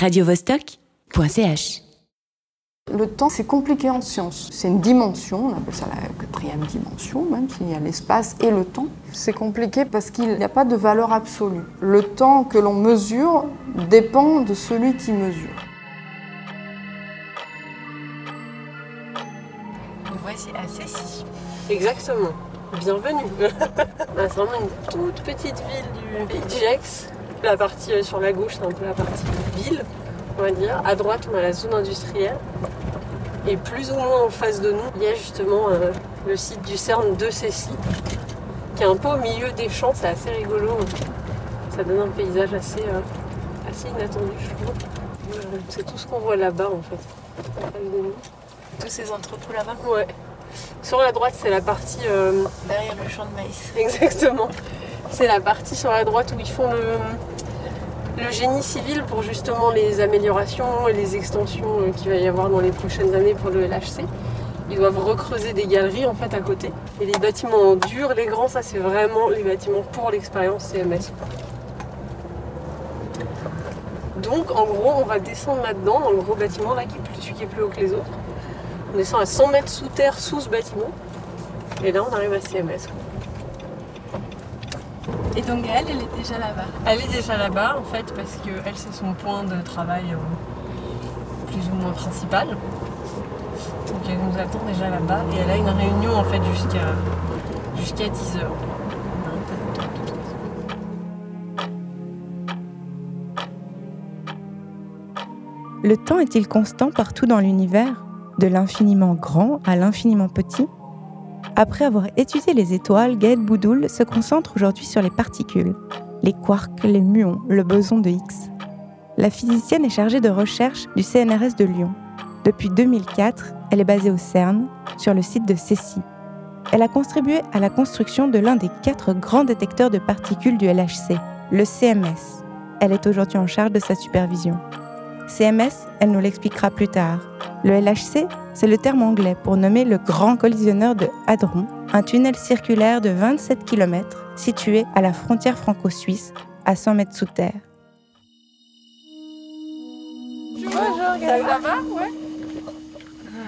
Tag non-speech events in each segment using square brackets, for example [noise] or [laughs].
radiovostok.ch. Le temps, c'est compliqué en science. C'est une dimension, on appelle ça la quatrième dimension, même s'il y a l'espace et le temps. C'est compliqué parce qu'il n'y a pas de valeur absolue. Le temps que l'on mesure dépend de celui qui mesure. Nous voici à Cécy. Exactement. Bienvenue. [laughs] Ah, c'est vraiment une toute petite ville du pays de Gex. La partie euh, sur la gauche, c'est un peu la partie ville, on va dire. À droite, on a la zone industrielle. Et plus ou moins en face de nous, il y a justement euh, le site du CERN de Cécy, qui est un peu au milieu des champs. C'est assez rigolo. Ça donne un paysage assez, euh, assez inattendu, je trouve. C'est tout ce qu'on voit là-bas, en fait. En face de nous. Tous ces entrepôts là-bas, Ouais. Sur la droite, c'est la partie euh, derrière le champ de maïs. [laughs] Exactement. C'est la partie sur la droite où ils font le, le génie civil pour justement les améliorations et les extensions euh, qu'il va y avoir dans les prochaines années pour le LHC. Ils doivent recreuser des galeries en fait à côté. Et les bâtiments durs, les grands, ça c'est vraiment les bâtiments pour l'expérience CMS. Donc en gros, on va descendre là-dedans, dans le gros bâtiment là, qui est plus, qui est plus haut que les autres. On descend à 100 mètres sous terre, sous ce bâtiment. Et là, on arrive à CMS. Et donc elle, elle est déjà là-bas. Elle est déjà là-bas en fait parce que elle c'est son point de travail euh, plus ou moins principal. Donc elle nous attend déjà là-bas et elle a une réunion en fait jusqu'à jusqu'à 10h. Le temps est-il constant partout dans l'univers, de l'infiniment grand à l'infiniment petit? Après avoir étudié les étoiles, Gaël Boudoul se concentre aujourd'hui sur les particules, les quarks, les muons, le boson de Higgs. La physicienne est chargée de recherche du CNRS de Lyon. Depuis 2004, elle est basée au CERN, sur le site de Cécy. Elle a contribué à la construction de l'un des quatre grands détecteurs de particules du LHC, le CMS. Elle est aujourd'hui en charge de sa supervision. CMS, elle nous l'expliquera plus tard. Le LHC, c'est le terme anglais pour nommer le grand collisionneur de Hadron, un tunnel circulaire de 27 km situé à la frontière franco-suisse, à 100 mètres sous terre. Bonjour, ça va Ouais.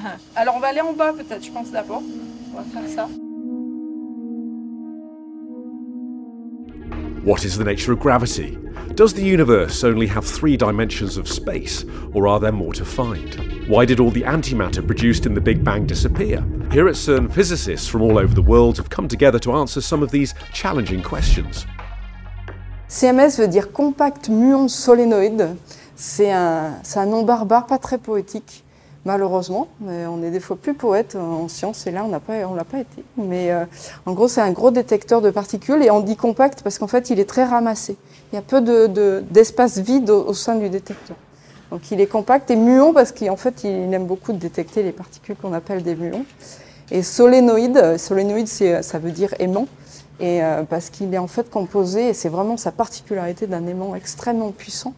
[laughs] Alors on va aller en bas peut-être, je pense d'abord. On va faire ça. What is the nature of gravity? Does the universe only have three dimensions of space, or are there more to find? Why did all the antimatter produced in the Big Bang disappear? Here at CERN, physicists from all over the world have come together to answer some of these challenging questions. CMS veut dire compact muon solénoïde. C'est un, un nom barbare, pas très poétique, malheureusement. On est des fois plus poète en science, et là on n'a pas, on l'a pas été. Mais euh, en gros, c'est un gros détecteur de particules, et on dit compact parce qu'en fait, il est très ramassé. Il y a peu de, de- d'espace vide au, sein du détecteur. Donc il est compact et muon parce qu'en fait, il aime beaucoup détecter les particules qu'on appelle des muons. Et solénoïde, solénoïde, ça veut dire aimant. Et euh, parce qu'il est en fait composé, et c'est vraiment sa particularité d'un aimant extrêmement puissant,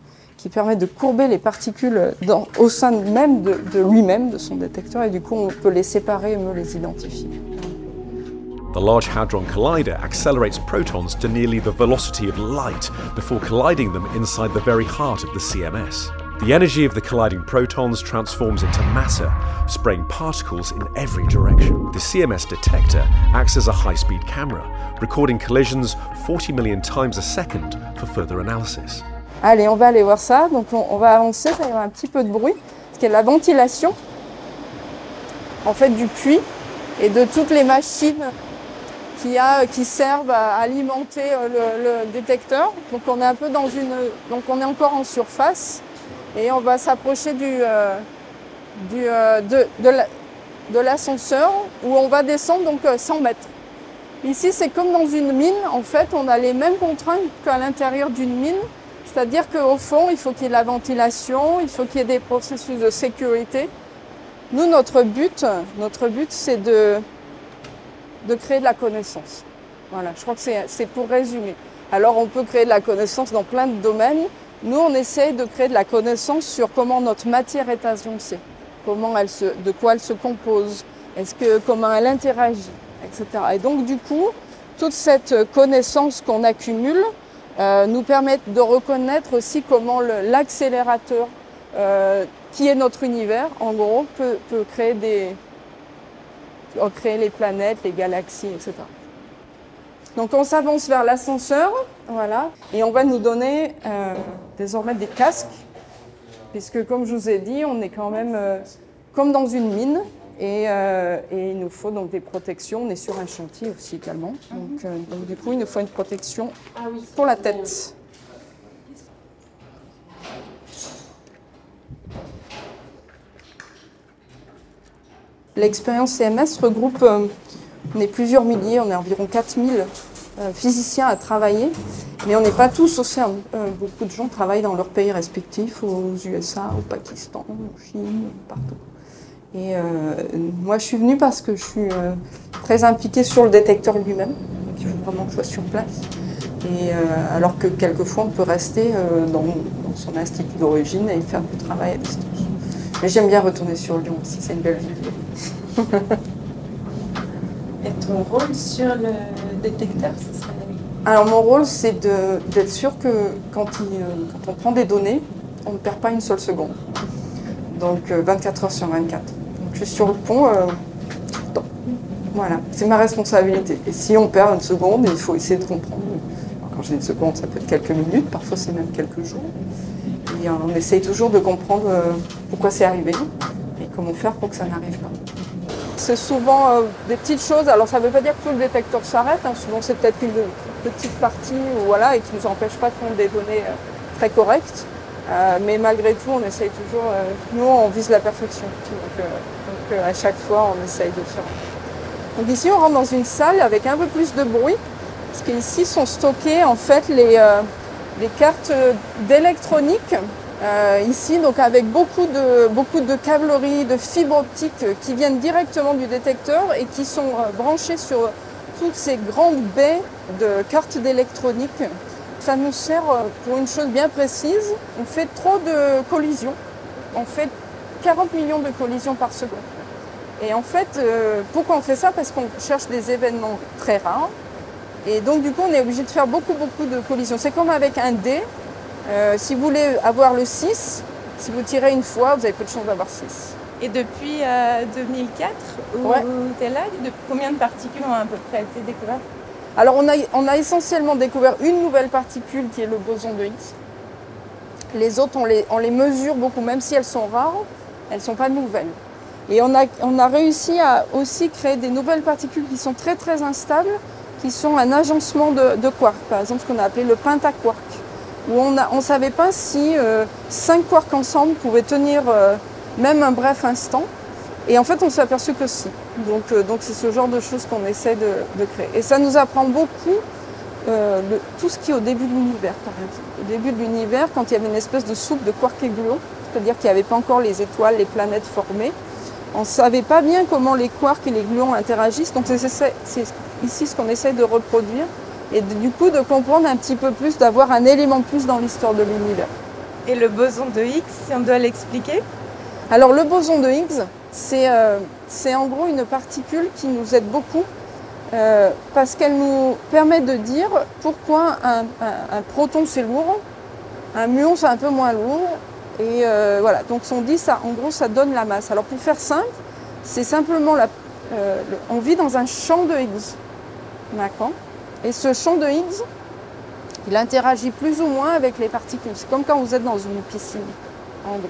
qui permet de courber les particules dans- au sein même de, de lui-même, de son détecteur, et du coup on peut les séparer et mieux les identifier. The Large Hadron Collider accelerates protons to nearly the velocity of light before colliding them inside the very heart of the CMS. The energy of the colliding protons transforms into matter, spraying particles in every direction. The CMS detector acts as a high speed camera, recording collisions 40 million times a second for further analysis. Allez, on va aller voir ça. Donc on, va avancer, ça y aura un petit peu de bruit, parce qu'il y a la ventilation, en fait du puits, et de toutes les machines qui, a, qui servent à alimenter euh, le, détecteur. Donc on est un peu dans une, donc on est encore en surface, et on va s'approcher du, euh, du, euh, de, de la- de l'ascenseur où on va descendre donc euh, 100 mètres. Ici, c'est comme dans une mine. En fait, on a les mêmes contraintes qu'à l'intérieur d'une mine. C'est-à-dire qu'au fond, il faut qu'il y ait de la ventilation, il faut qu'il y ait des processus de sécurité. Nous, notre but, notre but, c'est de, de créer de la connaissance. Voilà, je crois que c'est pour résumer. Alors, on peut créer de la connaissance dans plein de domaines. Nous, on essaye de créer de la connaissance sur comment notre matière est agencée, comment elle se, de quoi elle se compose, est-ce que, comment elle interagit, etc. Et donc, du coup, toute cette connaissance qu'on accumule euh, nous permet de reconnaître aussi comment l'accélérateur euh, qui est notre univers, en gros, peut, créer des, créer les planètes, les galaxies, etc. Donc on s'avance vers l'ascenseur, voilà, et on va nous donner euh, désormais des casques, puisque comme je vous ai dit, on est quand même comme dans une mine, et, euh, et il nous faut donc des protections. On est sur un chantier aussi également, donc, euh, donc du coup il nous faut une protection pour la tête. L'expérience CMS regroupe, euh, on est plusieurs milliers, on est environ 4000 euh, physiciens à travailler, mais on n'est pas tous au CERN. Beaucoup de gens travaillent dans leurs pays respectifs, aux USA, au Pakistan, en Chine, partout. Et euh, moi, je suis venue parce que je suis euh, très impliquée sur le détecteur lui-même, donc il faut vraiment que je sois sur place. Et euh, alors que quelquefois, on peut rester dans, dans son institut d'origine et faire du travail à distance. Mais j'aime bien retourner sur Lyon aussi, c'est une belle ville. [laughs] Et ton rôle sur le détecteur, ce serait Alors mon rôle, c'est de- d'être sûr que quand, il, quand on prend des données, on ne perd pas une seule seconde. Donc euh, 24 heures sur 24. Je suis sur le pont euh, tout le temps. Voilà, c'est ma responsabilité. Et si on perd une seconde, il faut essayer de comprendre. Quand j'ai une seconde, ça peut être quelques minutes, parfois c'est même quelques jours. Et on essaye toujours de comprendre euh, pourquoi c'est arrivé et comment faire pour que ça n'arrive pas. C'est souvent euh, des petites choses. Alors ça ne veut pas dire que tout le détecteur s'arrête. hein. Souvent c'est peut-être une petite partie voilà, et qui ne nous empêche pas de prendre des données très correctes. Mais malgré tout, on essaye toujours. nous, on vise la perfection. Euh, donc, euh, à chaque fois, on essaye de faire. Donc ici, on rentre dans une salle avec un peu plus de bruit, parce qu'ici sont stockées en fait les, euh, les cartes d'électronique. Euh, ici, donc avec beaucoup de, beaucoup de câbleries, de fibres optiques qui viennent directement du détecteur et qui sont euh, branchées sur toutes ces grandes baies de cartes d'électronique. Ça nous sert pour une chose bien précise. On fait trop de collisions. On fait 40 millions de collisions par seconde. Et en fait, euh, pourquoi on fait ça? Parce qu'on cherche des événements très rares. Et donc, du coup, on est obligé de faire beaucoup, beaucoup de collisions. C'est comme avec un dé. Euh, si vous voulez avoir le 6, si vous tirez une fois, vous avez peu de chance d'avoir 6. Et depuis euh, 2004, où Ouais. tu es là, depuis combien de particules ont à peu près été découvertes? Alors, on a, on a essentiellement découvert une nouvelle particule qui est le boson de Higgs. Les autres, on les, on les mesure beaucoup, même si elles sont rares, elles ne sont pas nouvelles. Et on a, réussi à aussi créer des nouvelles particules qui sont très très instables, qui sont un agencement de, de quarks, par exemple ce qu'on a appelé le pentaquark, où on ne savait pas si euh, cinq quarks ensemble pouvaient tenir euh, même un bref instant. Et en fait, on s'est aperçu que si. Donc, euh, c'est ce genre de choses qu'on essaie de, créer. Et ça nous apprend beaucoup tout ce qui est au début de l'univers, par exemple. Au début de l'univers, quand il y avait une espèce de soupe de quarks et gluons, c'est-à-dire qu'il n'y avait pas encore les étoiles, les planètes formées, on ne savait pas bien comment les quarks et les gluons interagissent. Donc c'est ici ce qu'on essaie de reproduire et de- du coup de comprendre un petit peu plus, d'avoir un élément plus dans l'histoire de l'univers. Et le boson de Higgs, si on doit l'expliquer? Alors le boson de Higgs, c'est euh, c'est en gros une particule qui nous aide beaucoup euh, parce qu'elle nous permet de dire pourquoi un, un- un proton c'est lourd, un muon c'est un peu moins lourd. Et euh, voilà, donc on dit ça, en gros ça donne la masse. Alors pour faire simple, c'est simplement euh, on vit dans un champ de Higgs. D'accord? Et ce champ de Higgs, il interagit plus ou moins avec les particules. C'est comme quand vous êtes dans une piscine, en gros.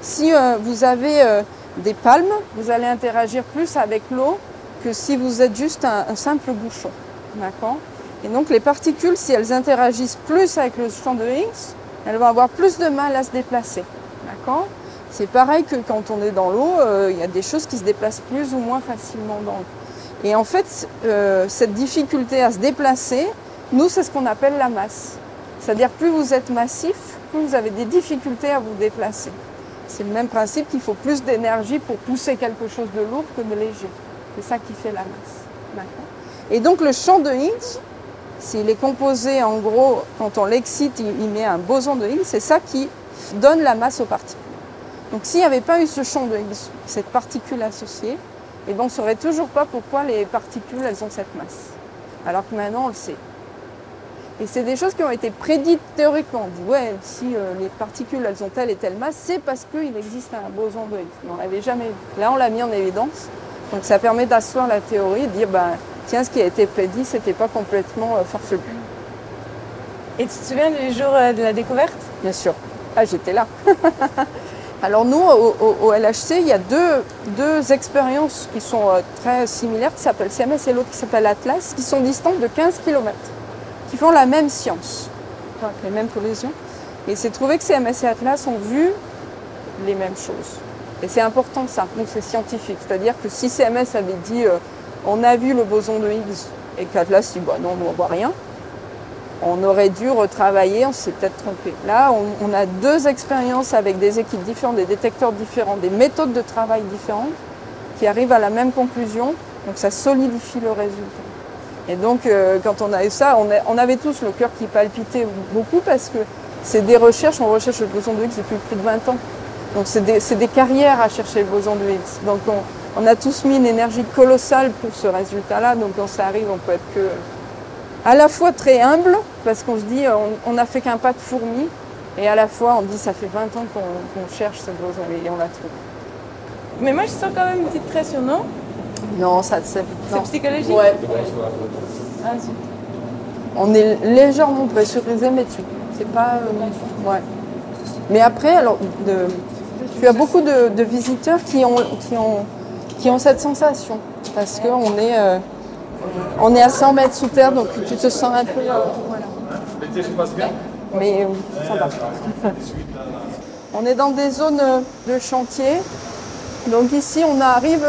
Si euh, vous avez des palmes, vous allez interagir plus avec l'eau que si vous êtes juste un, un simple bouchon. D'accord? Et donc les particules, si elles interagissent plus avec le champ de Higgs, elles vont avoir plus de mal à se déplacer. D'accord? C'est pareil que quand on est dans l'eau, euh, il y a des choses qui se déplacent plus ou moins facilement dans l'eau. Et en fait, euh, cette difficulté à se déplacer, nous, c'est ce qu'on appelle la masse. C'est-à-dire plus vous êtes massif, plus vous avez des difficultés à vous déplacer. C'est le même principe qu'il faut plus d'énergie pour pousser quelque chose de lourd que de léger. C'est ça qui fait la masse. Et donc le champ de Higgs, s'il est composé en gros, quand on l'excite, il, met un boson de Higgs, c'est ça qui donne la masse aux particules. Donc s'il n'y avait pas eu ce champ de Higgs, cette particule associée, eh ben, on ne saurait toujours pas pourquoi les particules elles ont cette masse. Alors que maintenant on le sait. Et c'est des choses qui ont été prédites théoriquement. On dit, ouais, si euh, les particules elles ont telle et telle masse, c'est parce qu'il existe un boson de Higgs. Mais on l'avait jamais vu. Là, on l'a mis en évidence. Donc ça permet d'asseoir la théorie et de dire, ben, tiens, ce qui a été prédit, c'était pas complètement euh, farfelu. Et tu te souviens du jour euh, de la découverte? Bien sûr. Ah, j'étais là. [laughs] Alors nous, au, au- au LHC, il y a deux, deux expériences qui sont euh, très similaires, qui s'appellent CMS et l'autre qui s'appelle Atlas, qui sont distantes de 15 km, qui font la même science, enfin, avec les mêmes collisions. Et c'est trouvé que CMS et Atlas ont vu les mêmes choses. Et c'est important ça, donc c'est scientifique. C'est-à-dire que si CMS avait dit euh, on a vu le boson de Higgs et qu'Atlas dit bah non, on ne voit rien, on aurait dû retravailler, on s'est peut-être trompé. Là, on, a deux expériences avec des équipes différentes, des détecteurs différents, des méthodes de travail différentes qui arrivent à la même conclusion. Donc ça solidifie le résultat. Et donc, euh, quand on a eu ça, on, avait tous le cœur qui palpitait beaucoup parce que c'est des recherches, on recherche le boson de Higgs depuis plus de 20 ans. Donc c'est des, carrières à chercher le boson de Higgs. On a tous mis une énergie colossale pour ce résultat-là. Donc quand ça arrive, on peut être que à la fois très humble, parce qu'on se dit on, on a fait qu'un pas de fourmi, et à la fois on dit ça fait 20 ans qu'on cherche ce boson et on l'a trouvé. Mais moi, je sens quand même une petite pression, non? Non, ça c'est psychologique? Ouais. Ah, zut. On est légèrement pressurisé, mais tu c'est pas. euh, ouais. Mais après, alors, de, tu as beaucoup de, de visiteurs qui ont, qui, ont, qui ont cette sensation. Parce qu'on est, euh, on est à 100 mètres sous terre, donc tu te sens un peu. voilà. Mais euh. On est dans des zones euh, de chantier. Donc ici, on arrive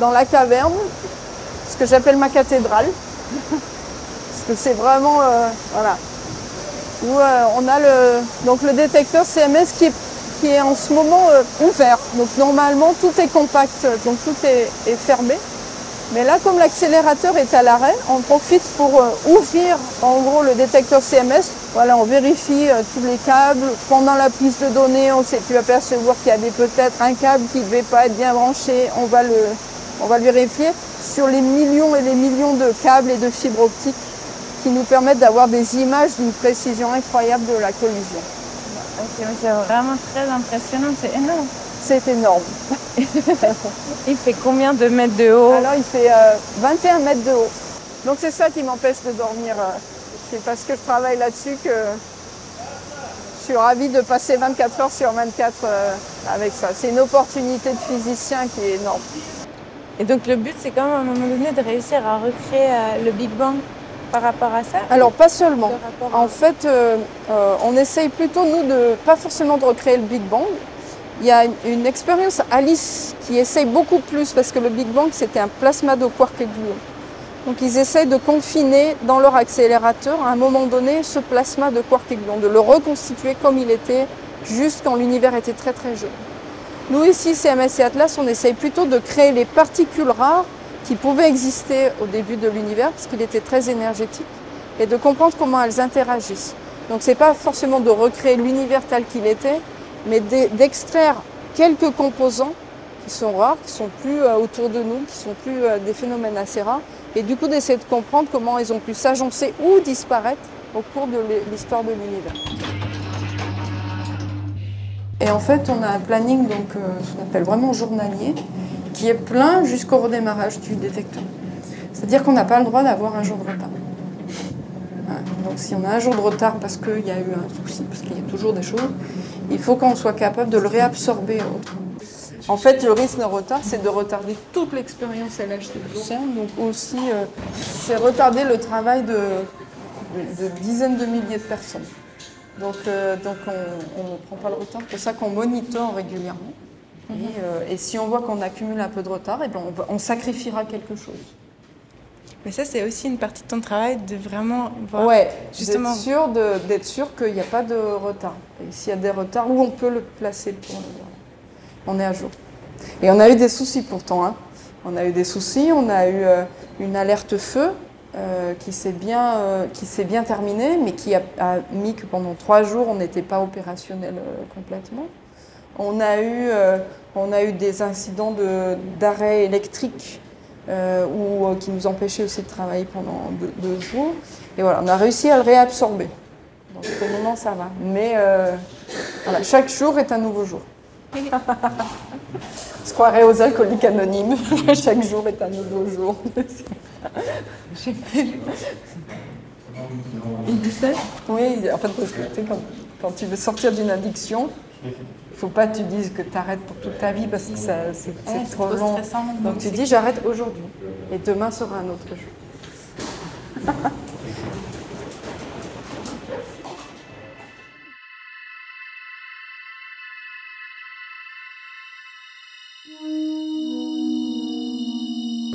dans la caverne, ce que j'appelle ma cathédrale. Parce que c'est vraiment, euh, voilà, où euh, on a le, donc le détecteur CMS qui est, qui est en ce moment euh, ouvert. Donc normalement, tout est compact, donc tout est, fermé. Mais là, comme l'accélérateur est à l'arrêt, on profite pour euh, ouvrir en gros le détecteur CMS. Voilà, on vérifie euh, tous les câbles. Pendant la prise de données, on s'est pu apercevoir qu'il y avait peut-être un câble qui ne devait pas être bien branché. On va, le, on va le vérifier sur les millions et les millions de câbles et de fibres optiques qui nous permettent d'avoir des images d'une précision incroyable de la collision. Ok, c'est vraiment très impressionnant, c'est énorme. C'est énorme. [laughs] Il fait combien de mètres de haut? Alors il fait euh, 21 mètres de haut. Donc c'est ça qui m'empêche de dormir. euh, C'est parce que je travaille là-dessus que je suis ravie de passer 24 heures sur 24 euh, avec ça. C'est une opportunité de physicien qui est énorme. Et donc le but, c'est quand même à un moment donné de réussir à recréer euh, le Big Bang par rapport à ça Alors pas seulement. À- En fait, euh, euh, on essaye plutôt, nous, de pas forcément de recréer le Big Bang. Il y a une, une expérience Alice qui essaye beaucoup plus, parce que le Big Bang, c'était un plasma de quark et gluon. Donc ils essayent de confiner dans leur accélérateur, à un moment donné, ce plasma de quark et gluon, de le reconstituer comme il était juste quand l'univers était très très jeune. Nous ici, CMS et Atlas, on essaye plutôt de créer les particules rares qui pouvaient exister au début de l'univers, parce qu'il était très énergétique, et de comprendre comment elles interagissent. Donc c'est pas forcément de recréer l'univers tel qu'il était, mais d'e- d'extraire quelques composants qui sont rares, qui sont plus euh, autour de nous, qui sont plus euh, des phénomènes assez rares, et du coup d'essayer de comprendre comment ils ont pu s'agencer ou disparaître au cours de l'hi- l'histoire de l'univers. Et en fait, on a un planning, donc, euh, ce qu'on appelle vraiment journalier, qui est plein jusqu'au redémarrage du détecteur. C'est-à-dire qu'on n'a pas le droit d'avoir un jour de retard. Voilà. Donc si on a un jour de retard parce qu'il y a eu un souci, parce qu'il y a toujours des choses, il faut qu'on soit capable de le réabsorber. En fait, le risque de retard, c'est de retarder toute l'expérience LHD du CERN. Donc aussi, euh, c'est retarder le travail de, de- de dizaines de milliers de personnes. Donc, euh, donc on, on ne prend pas le retard. C'est pour ça qu'on monitore régulièrement. Et, euh, et si on voit qu'on accumule un peu de retard, eh ben on, va- on sacrifiera quelque chose. Mais ça, c'est aussi une partie de ton travail de vraiment voir. Ouais, justement. d'être sûr, sûr qu'il n'y a pas de retard. Et s'il y a des retards, où on peut le placer pour le. On est à jour. Et on a eu des soucis pourtant. hein. On a eu des soucis, on a eu euh, une alerte feu euh, qui s'est bien, euh, bien terminée, mais qui a, a mis que pendant trois jours, on n'était pas opérationnel complètement. On a eu, euh, on a eu des incidents de- d'arrêt électrique euh, ou, euh, qui nous empêchaient aussi de travailler pendant deux, deux jours. Et voilà, on a réussi à le réabsorber. Donc pour le moment, ça va. Mais euh, voilà, chaque jour est un nouveau jour. [laughs] On se croirait aux alcooliques anonymes. [laughs] chaque jour est un nouveau jour. [laughs] Il dit ça? Oui, en fait, quand, quand tu veux sortir d'une addiction, faut pas que tu dises que tu arrêtes pour toute ta vie parce que ça, c'est, c'est Ouais, c'est trop trop long. stressant, Donc donc tu dis j'arrête aujourd'hui et demain sera un autre jour.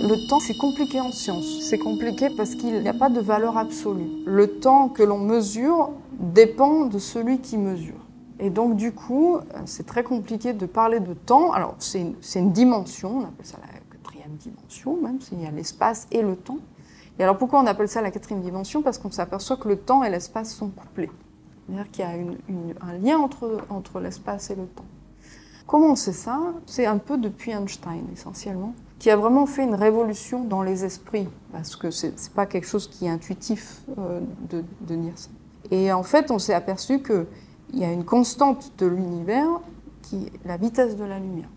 Le temps, c'est compliqué en science. C'est compliqué parce qu'il n'y a pas de valeur absolue. Le temps que l'on mesure dépend de celui qui mesure. Et donc, du coup, euh, c'est très compliqué de parler de temps. Alors, c'est une, une dimension, on appelle ça la quatrième dimension, même s'il y a l'espace et le temps. Et alors, pourquoi on appelle ça la quatrième dimension? Parce qu'on s'aperçoit que le temps et l'espace sont couplés. C'est-à-dire qu'il y a un lien entre, entre l'espace et le temps. Comment on sait ça? C'est un peu depuis Einstein, essentiellement, qui a vraiment fait une révolution dans les esprits, parce que c'est n'est pas quelque chose qui est intuitif euh, de, de dire ça. Et en fait, on s'est aperçu qu'il y a une constante de l'univers qui est la vitesse de la lumière.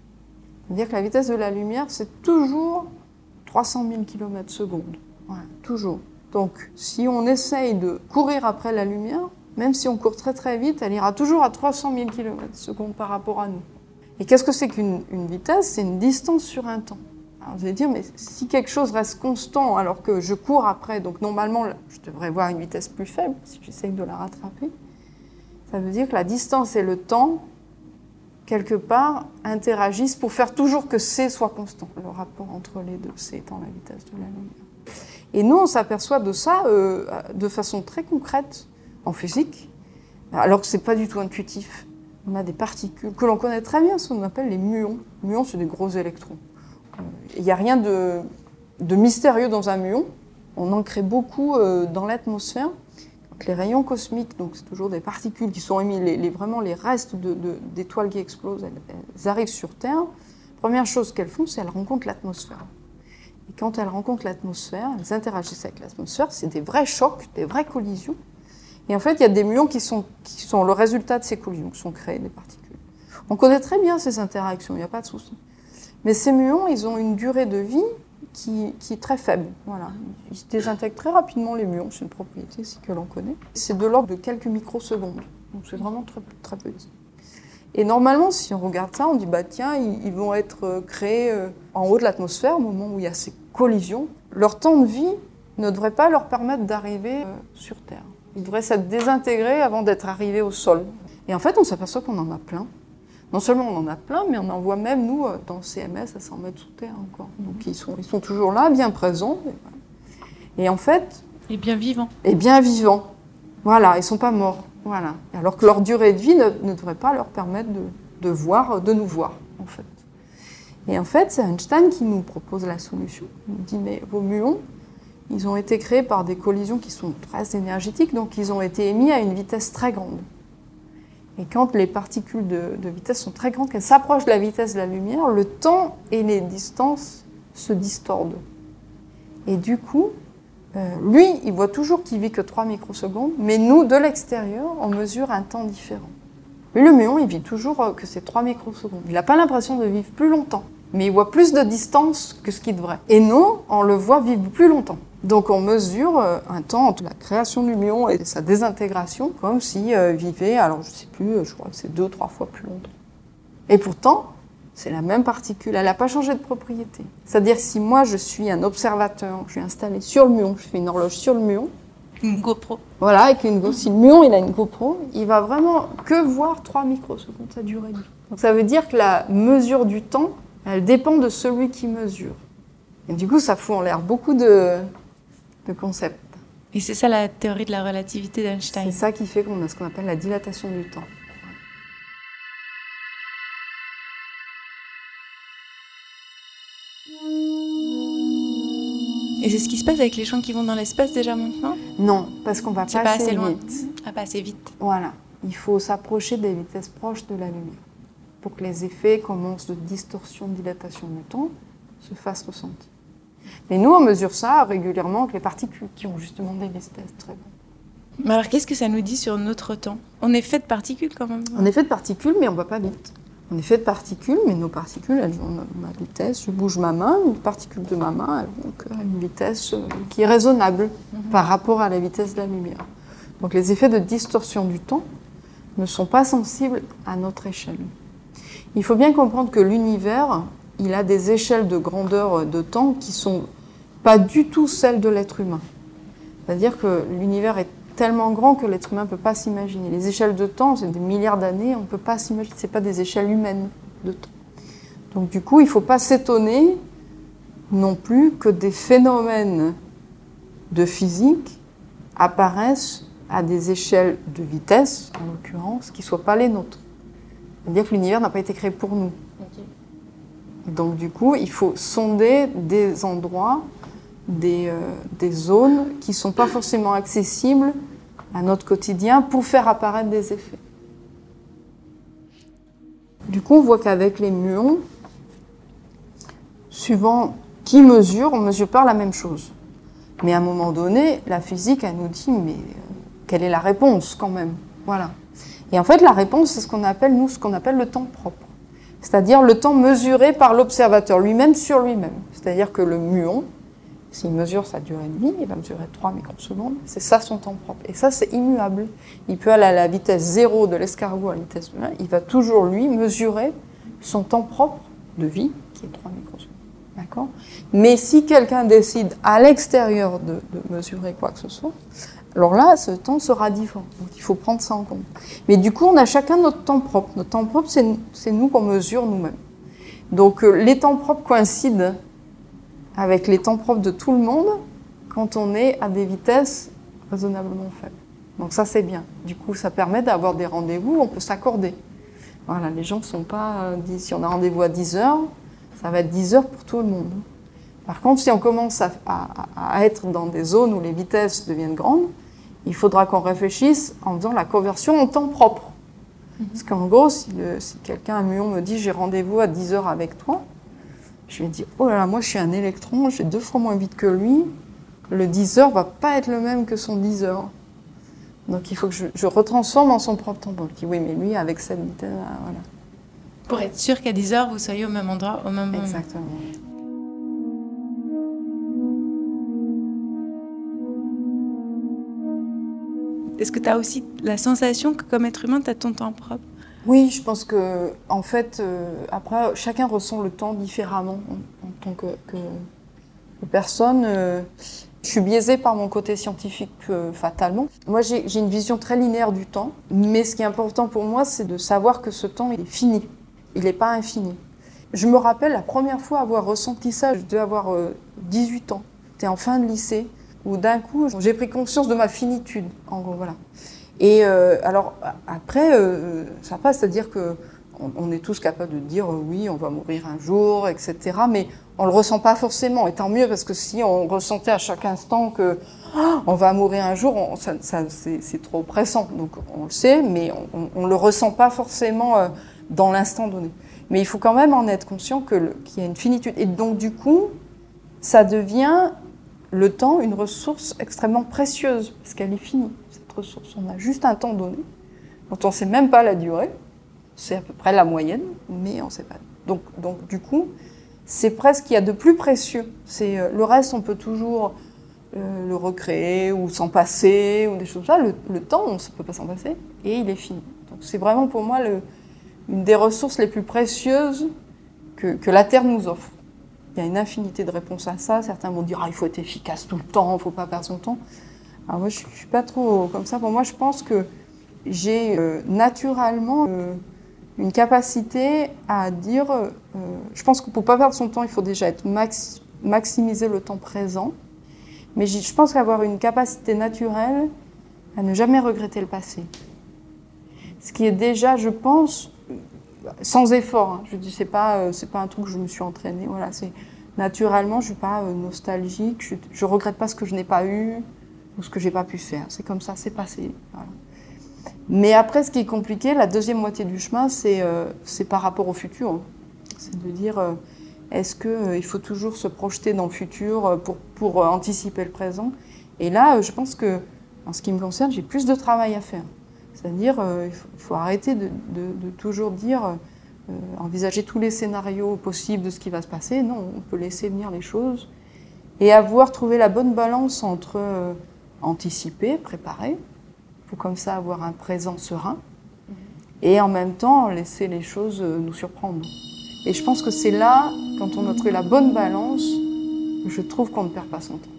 C'est-à-dire que la vitesse de la lumière, c'est toujours 300 000 km secondes. Toujours. Donc, si on essaye de courir après la lumière, même si on court très très vite, elle ira toujours à 300 000 km secondes par rapport à nous. Et qu'est-ce que c'est qu'une une vitesse? C'est une distance sur un temps. Alors vous allez dire, mais si quelque chose reste constant alors que je cours après, donc normalement je devrais voir une vitesse plus faible si j'essaye de la rattraper, ça veut dire que la distance et le temps, quelque part, interagissent pour faire toujours que C soit constant, le rapport entre les deux, C étant la vitesse de la lumière. Et nous, on s'aperçoit de ça euh, de façon très concrète en physique, alors que c'est pas du tout intuitif. On a des particules que l'on connaît très bien, ce qu'on appelle les muons. Muons, c'est des gros électrons. Euh, Il n'y a rien de, de mystérieux dans un muon. On en crée beaucoup euh, dans l'atmosphère. Les rayons cosmiques, donc c'est toujours des particules qui sont émises, les, vraiment les restes d'étoiles qui explosent, elles, elles arrivent sur Terre. Première chose qu'elles font, c'est qu'elles rencontrent l'atmosphère. Et quand elles rencontrent l'atmosphère, elles interagissent avec l'atmosphère. C'est des vrais chocs, des vraies collisions. Et en fait, il y a des muons qui sont, qui sont le résultat de ces collisions, qui sont créés des particules. On connaît très bien ces interactions, il n'y a pas de souci. Mais ces muons, ils ont une durée de vie qui, est très faible. Voilà. Désintègrent très rapidement, les muons. C'est une propriété que l'on connaît. C'est de l'ordre de quelques microsecondes. Donc c'est vraiment très, très petit. Et normalement, si on regarde ça, on dit, bah tiens, ils, ils vont être euh, créés euh, en haut de l'atmosphère, au moment où il y a ces collisions. Leur temps de vie ne devrait pas leur permettre d'arriver euh, sur Terre. Ils devraient s'être désintégrés avant d'être arrivés au sol. Et en fait, on s'aperçoit qu'on en a plein. Non seulement on en a plein, mais on en voit même, nous, euh, dans le CMS, à 100 mètres sous terre encore. Donc ils sont, ils sont toujours là, bien présents. Et, en fait, Et bien vivant. et bien vivants. Voilà, ils sont pas morts. Voilà. Alors que leur durée de vie ne, ne devrait pas leur permettre de, de voir, de nous voir, en fait. Et en fait, c'est Einstein qui nous propose la solution. Il nous dit, mais vos muons, ils ont été créés par des collisions qui sont très énergétiques, donc ils ont été émis à une vitesse très grande. Et quand les particules de, vitesse sont très grandes, qu'elles s'approchent de la vitesse de la lumière, le temps et les distances se distordent. Et du coup, euh, lui, il voit toujours qu'il vit que 3 microsecondes, mais nous, de l'extérieur, on mesure un temps différent. Lui, le muon, il vit toujours euh, que c'est 3 microsecondes. Il n'a pas l'impression de vivre plus longtemps, mais il voit plus de distance que ce qu'il devrait. Et nous, on le voit vivre plus longtemps. Donc on mesure euh, un temps entre la création du muon et sa désintégration, comme s'il vivait, alors je ne sais plus, euh, je crois que c'est deux ou trois fois plus longtemps. Et pourtant, c'est la même particule, elle n'a pas changé de propriété. C'est-à-dire que si moi je suis un observateur, je suis installé sur le muon, je fais une horloge sur le muon, Une GoPro. voilà, avec une Go, si le muon il a une GoPro, il va vraiment que voir 3 microsecondes, sa durée de vie. Donc ça veut dire que la mesure du temps, elle dépend de celui qui mesure. Et du coup, ça fout en l'air beaucoup de, de concepts. Et c'est ça la théorie de la relativité d'Einstein. C'est ça qui fait qu'on a ce qu'on appelle la dilatation du temps. Et c'est ce qui se passe avec les gens qui vont dans l'espace déjà maintenant? Non, parce qu'on va pas, pas assez, assez loin. vite. Ah, pas assez vite. Voilà, il faut s'approcher des vitesses proches de la lumière pour que les effets commencent de distorsion, de dilatation du temps se fassent ressentir. Mais nous, on mesure ça régulièrement avec les particules qui ont justement des vitesses très. Mais alors, qu'est-ce que ça nous dit sur notre temps? On est fait de particules quand même. On est fait de particules, mais on va pas vite. On est fait de particules, mais nos particules, elles ont ma vitesse. Je bouge ma main, une particule de ma main, elles vont à une vitesse euh, qui est raisonnable par rapport à la vitesse de la lumière. Donc les effets de distorsion du temps ne sont pas sensibles à notre échelle. Il faut bien comprendre que l'univers, il a des échelles de grandeur de temps qui sont pas du tout celles de l'être humain. C'est-à-dire que l'univers est tellement grand que l'être humain ne peut pas s'imaginer. Les échelles de temps, c'est des milliards d'années, on ne peut pas s'imaginer. Ce pas des échelles humaines de temps. Donc du coup, il ne faut pas s'étonner non plus que des phénomènes de physique apparaissent à des échelles de vitesse, en l'occurrence, qui ne soient pas les nôtres. C'est-à-dire que l'univers n'a pas été créé pour nous. Donc du coup, il faut sonder des endroits des, euh, zones qui ne sont pas forcément accessibles à notre quotidien pour faire apparaître des effets. Du coup, on voit qu'avec les muons, suivant qui mesure, on ne mesure pas la même chose. Mais à un moment donné, la physique, elle nous dit, mais euh, quelle est la réponse quand même? Voilà. Et en fait, la réponse, c'est ce qu'on appelle, nous, ce qu'on appelle le temps propre. C'est-à-dire le temps mesuré par l'observateur lui-même sur lui-même. C'est-à-dire que le muon, s'il mesure sa durée de vie, il va mesurer 3 microsecondes. C'est ça son temps propre. Et ça, c'est immuable. Il peut aller à la vitesse zéro de l'escargot à la vitesse de 1. Il va toujours, lui, mesurer son temps propre de vie, qui est 3 microsecondes. D'accord? Mais si quelqu'un décide à l'extérieur de, mesurer quoi que ce soit, alors là, ce temps sera différent. Donc il faut prendre ça en compte. Mais du coup, on a chacun notre temps propre. Notre temps propre, c'est nous qu'on mesure nous-mêmes. Donc euh, les temps propres coïncident avec les temps propres de tout le monde quand on est à des vitesses raisonnablement faibles. Donc ça c'est bien. Du coup ça permet d'avoir des rendez-vous, on peut s'accorder. Voilà, les gens ne sont pas euh, si on a rendez-vous à 10 heures, ça va être 10 heures pour tout le monde. Par contre, si on commence à, à être dans des zones où les vitesses deviennent grandes, il faudra qu'on réfléchisse en faisant la conversion en temps propre. Parce qu'en gros, si, si quelqu'un à Muon me dit j'ai rendez-vous à 10 heures avec toi, je lui ai dit, oh là là, moi je suis un électron, je vais deux fois moins vite que lui. Le 10 heures va pas être le même que son 10 heures. Donc il faut que je, retransforme en son propre temps. Je dis, oui, mais lui, avec cette vitesse, voilà. Pour être sûr qu'à 10 heures, vous soyez au même endroit, au même moment. Exactement. Est-ce que tu as aussi la sensation que comme être humain, tu as ton temps propre? Oui, je pense que, en fait, euh, après, chacun ressent le temps différemment en, tant que, personne. Euh, je suis biaisée par mon côté scientifique euh, fatalement. Moi, j'ai une vision très linéaire du temps, mais ce qui est important pour moi, c'est de savoir que ce temps, est fini. Il n'est pas infini. Je me rappelle la première fois avoir ressenti ça, je devais avoir 18 ans. C'était en fin de lycée, où d'un coup, j'ai pris conscience de ma finitude, voilà. Et euh, alors après, euh, ça passe, c'est-à-dire que on, est tous capables de dire euh, oui, on va mourir un jour, etc. Mais on le ressent pas forcément. Et tant mieux parce que si on ressentait à chaque instant que oh, on va mourir un jour, ça, c'est trop pressant. Donc on le sait, mais on, ne le ressent pas forcément dans l'instant donné. Mais il faut quand même en être conscient qu'il y a une finitude. Et donc du coup, ça devient le temps une ressource extrêmement précieuse parce qu'elle est finie. On a juste un temps donné, dont on ne sait même pas la durée. C'est à peu près la moyenne, mais on ne sait pas. Donc, du coup, c'est presque qu'il y a de plus précieux. C'est euh, le reste, on peut toujours euh, le recréer ou s'en passer ou des choses comme ça. Le, temps, on ne peut pas s'en passer et il est fini. Donc c'est vraiment pour moi une des ressources les plus précieuses que, la Terre nous offre. Il y a une infinité de réponses à ça. Certains vont dire ah, il faut être efficace tout le temps, il ne faut pas perdre son temps. Alors moi, je ne suis pas trop comme ça. Pour moi, je pense que j'ai euh, naturellement euh, une capacité à dire, euh, je pense que pour ne pas perdre son temps, il faut déjà être maximiser le temps présent. Mais je pense qu'avoir une capacité naturelle à ne jamais regretter le passé. Ce qui est déjà, je pense, sans effort. Hein. Je dis, c'est pas, c'est pas un truc que je me suis entraînée. Voilà, c'est naturellement, je suis pas nostalgique. Je, je regrette pas ce que je n'ai pas eu ou ce que j'ai pas pu faire. C'est comme ça, c'est passé. Mais après, ce qui est compliqué, la deuxième moitié du chemin, c'est euh, par rapport au futur. C'est de dire, euh, Est-ce qu'il faut toujours se projeter dans le futur pour, pour anticiper le présent? Et là, je pense que, en ce qui me concerne, j'ai plus de travail à faire. C'est-à-dire, il faut, arrêter de, toujours dire, envisager tous les scénarios possibles de ce qui va se passer. Non, on peut laisser venir les choses et avoir trouvé la bonne balance entre anticiper, préparer, pour comme ça avoir un présent serein, et en même temps laisser les choses euh, nous surprendre. Et je pense que c'est là, quand on a trouvé la bonne balance, je trouve qu'on ne perd pas son temps.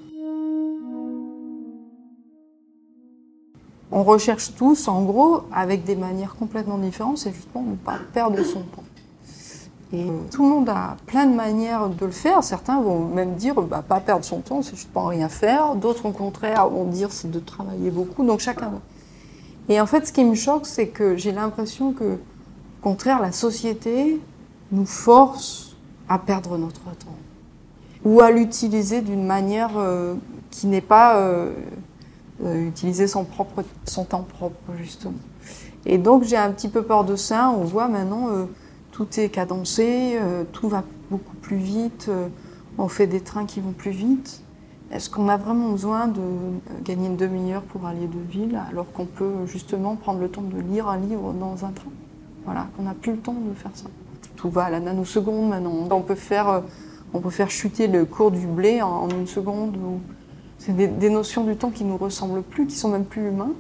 On recherche tous, en gros, avec des manières complètement différentes, c'est justement ne pas perdre son temps. Et tout le monde a plein de manières de le faire. Certains vont même dire bah, pas perdre son temps, c'est juste pas rien faire. D'autres, au contraire, vont dire c'est de travailler beaucoup. Donc chacun. Et en fait, ce qui me choque, c'est que j'ai l'impression que, au contraire, la société nous force à perdre notre temps ou à l'utiliser d'une manière euh, qui n'est pas euh, euh, utiliser son propre son temps propre justement. Et donc j'ai un petit peu peur de ça. On voit maintenant tout est cadencé, tout va beaucoup plus vite. on fait des trains qui vont plus vite. Est-ce qu'on a vraiment besoin de gagner une demi-heure pour aller de ville alors qu'on peut justement prendre le temps de lire un livre dans un train? Voilà, qu'on n'a plus le temps de faire ça. Tout va à la nanoseconde maintenant. On peut faire, on peut faire chuter le cours du blé en, une seconde. C'est des, notions du temps qui nous ressemblent plus, qui sont même plus humains.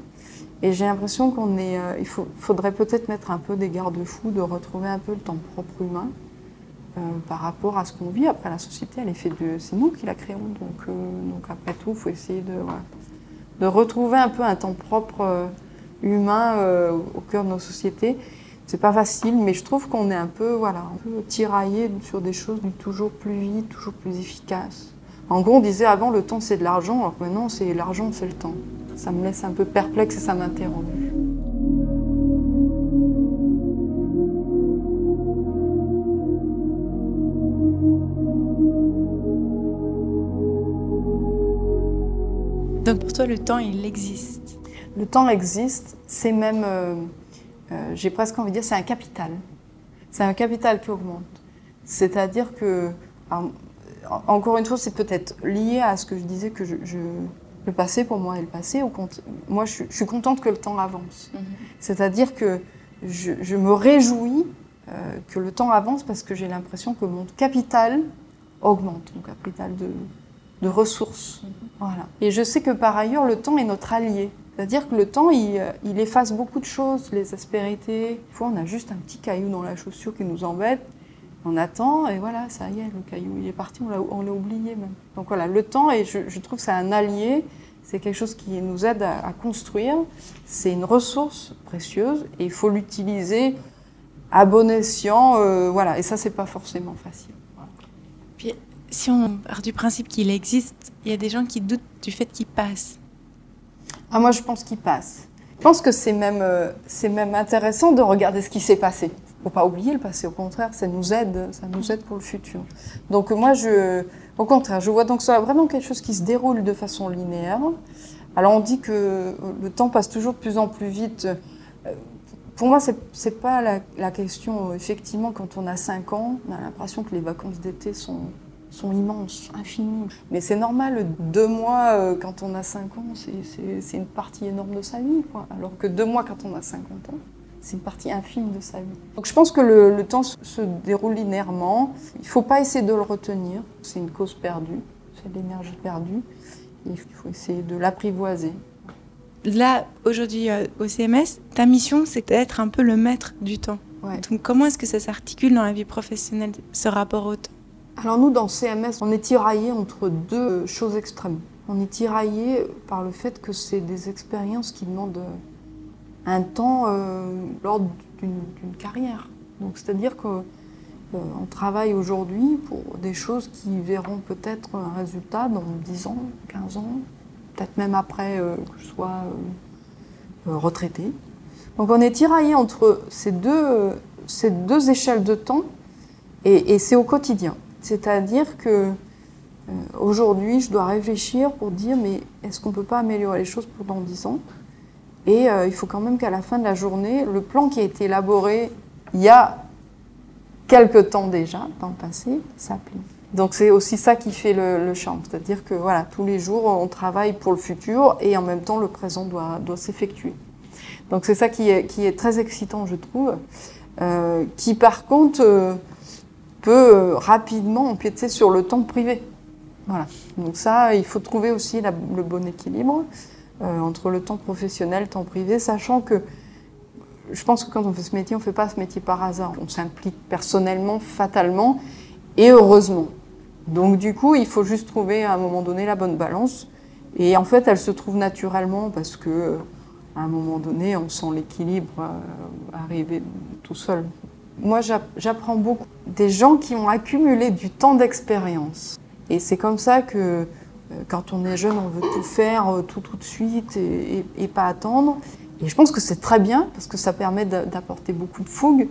Et j'ai l'impression qu'on est, euh, il faudrait peut-être mettre un peu des garde-fous, de retrouver un peu le temps propre humain. Euh, par rapport à ce qu'on vit. Après, la société, elle est faite de. C'est nous qui la créons. Donc, euh, donc après tout, il faut essayer de, de retrouver un peu un temps propre humain au cœur de nos sociétés. C'est pas facile, mais je trouve qu'on est un peu, voilà, un peu tiraillé sur des choses du toujours plus vite, toujours plus efficace. En gros, on disait avant le temps c'est de l'argent, alors que maintenant c'est l'argent c'est le temps. Ça me laisse un peu perplexe et ça m'interroge. Donc pour toi, le temps, il existe Le temps existe, c'est même, euh, euh, j'ai presque envie de dire, c'est un capital. C'est un capital qui augmente. C'est-à-dire que, encore une fois, c'est peut-être lié à ce que je disais que je, le passé pour moi est le passé. Moi, je, suis contente que le temps avance. Mhm. C'est-à-dire que je, me réjouis euh, que le temps avance parce que j'ai l'impression que mon capital augmente, mon capital de, de ressources. Voilà. Et je sais que par ailleurs, le temps est notre allié. C'est-à-dire que le temps, il, il, efface beaucoup de choses, les aspérités. Des fois, on a juste un petit caillou dans la chaussure qui nous embête. On attend et voilà, ça y est, le caillou, il est parti, on l'a oublié même. Donc voilà, le temps, et je, je trouve que c'est un allié, c'est quelque chose qui nous aide à, construire. C'est une ressource précieuse et il faut l'utiliser à bon escient. Euh, voilà, et ça, c'est pas forcément facile si on part du principe qu'il existe, il y a des gens qui doutent du fait qu'il passe. Ah, moi, je pense qu'il passe. Je pense que c'est même, euh, c'est même intéressant de regarder ce qui s'est passé. Faut pas oublier le passé, au contraire, ça nous aide, ça nous aide pour le futur. Donc moi, je, au contraire, je vois donc ça vraiment quelque chose qui se déroule de façon linéaire. Alors on dit que le temps passe toujours de plus en plus vite. Euh, pour moi, c'est n'est pas la, question. Effectivement, quand on a 5 ans, on a l'impression que les vacances d'été sont, sont immenses, infinis. Mais c'est normal, deux mois euh, quand on a 5 ans, c'est une partie énorme de sa vie. Quoi. Alors que deux mois quand on a 50 ans, c'est une partie infime de sa vie. Donc je pense que le, temps se déroule linéairement. Il ne faut pas essayer de le retenir. C'est une cause perdue, c'est de l'énergie perdue. il faut essayer de l'apprivoiser. Là, aujourd'hui, euh, au CMS, ta mission, c'est d'être un peu le maître du temps. Donc comment est-ce que ça s'articule dans la vie professionnelle, ce rapport au temps? Alors nous, dans CMS, on est tiraillé entre deux choses extrêmes. On est tiraillé par le fait que c'est des expériences qui demandent un temps euh, lors d'une carrière. Donc c'est-à-dire qu'on euh, travaille aujourd'hui pour des choses qui verront peut-être un résultat dans 10 ans, 15 ans, peut-être même après euh, que je sois retraité. Donc on est tiraillé entre ces deux, échelles de temps et c'est au quotidien. C'est-à-dire que euh, aujourd'hui, je dois réfléchir pour dire mais est-ce qu'on ne peut pas améliorer les choses pendant 10 ans? Et euh, il faut quand même qu'à la fin de la journée, le plan qui a été élaboré il y a quelque temps déjà dans le passé, ça plie. Donc c'est aussi ça qui fait le, le charme, c'est-à-dire que voilà, tous les jours on travaille pour le futur et en même temps le présent doit, doit s'effectuer. Donc c'est ça qui est, qui est très excitant, je trouve, euh, qui par contre euh, peut rapidement empiéter sur le temps privé. Voilà. Donc ça, il faut trouver aussi le bon équilibre euh, entre le temps professionnel, temps privé, sachant que je pense que quand on fait ce métier, on ne fait pas ce métier par hasard. On s'implique personnellement, fatalement et heureusement. Donc du coup, il faut juste trouver à un moment donné la bonne balance. Et en fait, elle se trouve naturellement parce que à un moment donné, on sent l'équilibre euh, arriver tout seul. Moi, j'app- j'apprends beaucoup des gens qui ont accumulé du temps d'expérience. Et c'est comme ça que quand on est jeune, on veut tout faire euh, tout tout de suite et, pas attendre. Et je pense que c'est très bien parce que ça permet d'a- d'apporter beaucoup de fougue.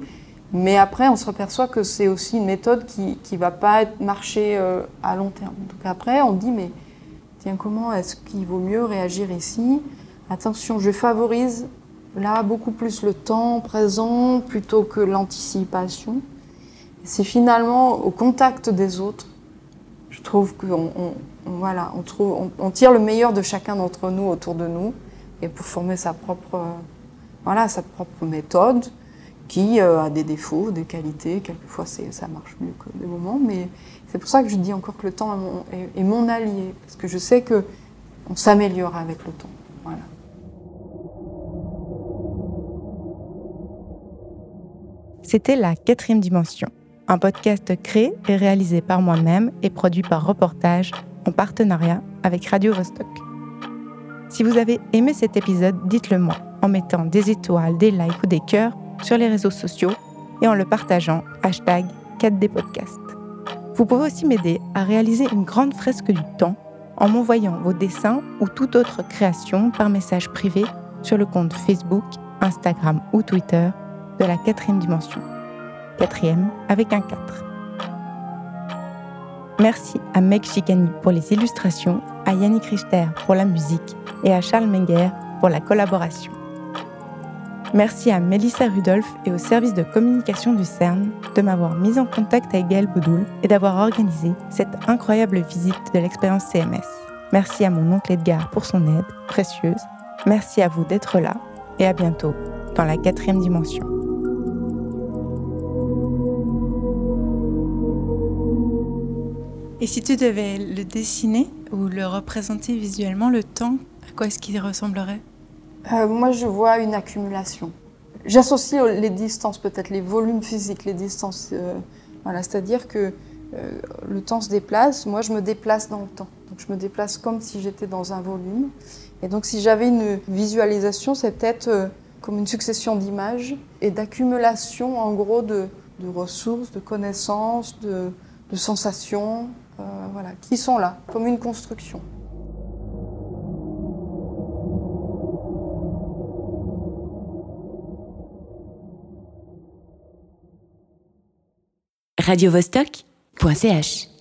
Mais après, on se aperçoit que c'est aussi une méthode qui ne va pas marcher euh, à long terme. Donc après, on dit, mais tiens, comment est-ce qu'il vaut mieux réagir ici? Attention, je favorise là beaucoup plus le temps présent plutôt que l'anticipation. C'est finalement au contact des autres, je trouve qu'on on- on- on, tire le meilleur de chacun d'entre nous autour de nous et pour former sa propre, méthode qui euh, a des défauts, des qualités. Quelquefois, ça marche mieux que des moments, mais c'est pour ça que je dis encore que le temps est mon, allié, parce que je sais que on s'améliore avec le temps. C'était La quatrième dimension, un podcast créé et réalisé par moi-même et produit par Reportage en partenariat avec Radio Vostok. Si vous avez aimé cet épisode, dites-le moi en mettant des étoiles, des likes ou des cœurs sur les réseaux sociaux et en le partageant hashtag 4D Podcast. Vous pouvez aussi m'aider à réaliser une grande fresque du temps en m'envoyant vos dessins ou toute autre création par message privé sur le compte Facebook, Instagram ou Twitter de la quatrième dimension. Quatrième avec un 4. Merci à Meg Chicani pour les illustrations, à Yannick Richter pour la musique et à Charles Menger pour la collaboration. Merci à Mélissa Rudolph et au service de communication du CERN de m'avoir mis en contact avec Gaël Boudoul et d'avoir organisé cette incroyable visite de l'expérience CMS. Merci à mon oncle Edgar pour son aide précieuse. Merci à vous d'être là et à bientôt dans la quatrième dimension. Et si tu devais le dessiner ou le représenter visuellement, le temps, à quoi est-ce qu'il ressemblerait? Euh, moi, je vois une accumulation. J'associe les distances, peut-être les volumes physiques, les distances. euh, voilà, c'est-à-dire que euh, le temps se déplace. Moi, je me déplace dans le temps. Donc, je me déplace comme si j'étais dans un volume. Et donc, si j'avais une visualisation, c'est peut-être euh, comme une succession d'images et d'accumulation, en gros, de, ressources, de connaissances, de, sensations, euh, voilà, qui sont là, comme une construction. radiovostok.ch